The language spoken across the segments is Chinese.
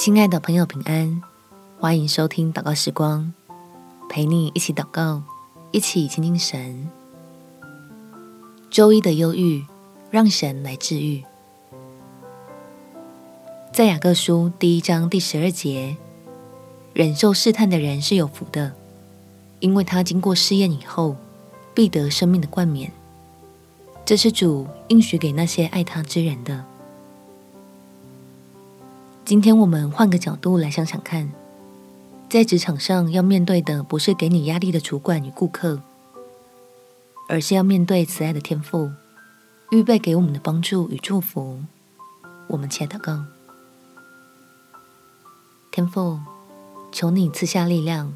亲爱的朋友，平安！欢迎收听祷告时光，陪你一起祷告，一起亲近神。周一的忧郁，让神来治愈。在雅各书第一章第十二节，忍受试探的人是有福的，因为他经过试验以后，必得生命的冠冕。这是主应许给那些爱他之人的。今天我们换个角度来想想看，在职场上要面对的不是给你压力的主管与顾客，而是要面对慈爱的天赋，预备给我们的帮助与祝福。我们且祷告：天赋，求你赐下力量，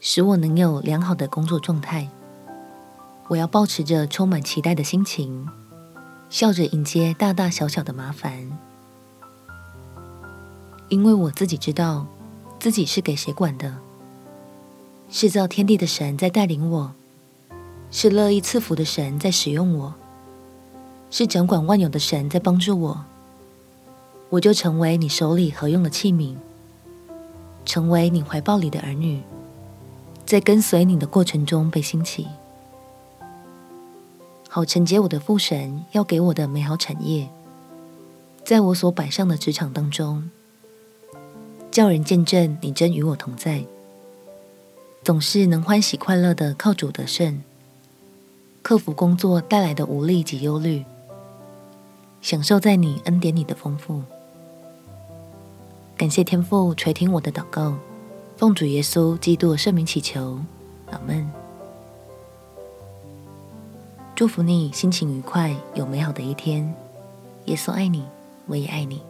使我能有良好的工作状态。我要保持着充满期待的心情，笑着迎接大大小小的麻烦。因为我自己知道，自己是给谁管的，是造天地的神在带领我，是乐意赐福的神在使用我，是掌管万有的神在帮助我，我就成为你手里合用的器皿，成为你怀抱里的儿女，在跟随你的过程中被兴起，好承接我的父神要给我的美好产业，在我所摆上的职场当中。叫人见证你真与我同在，总是能欢喜快乐的靠主得胜，克服工作带来的无力及忧虑，享受在你恩典里的丰富。感谢天父垂听我的祷告，奉主耶稣基督圣名祈求，阿门。祝福你心情愉快，有美好的一天。耶稣爱你，我也爱你。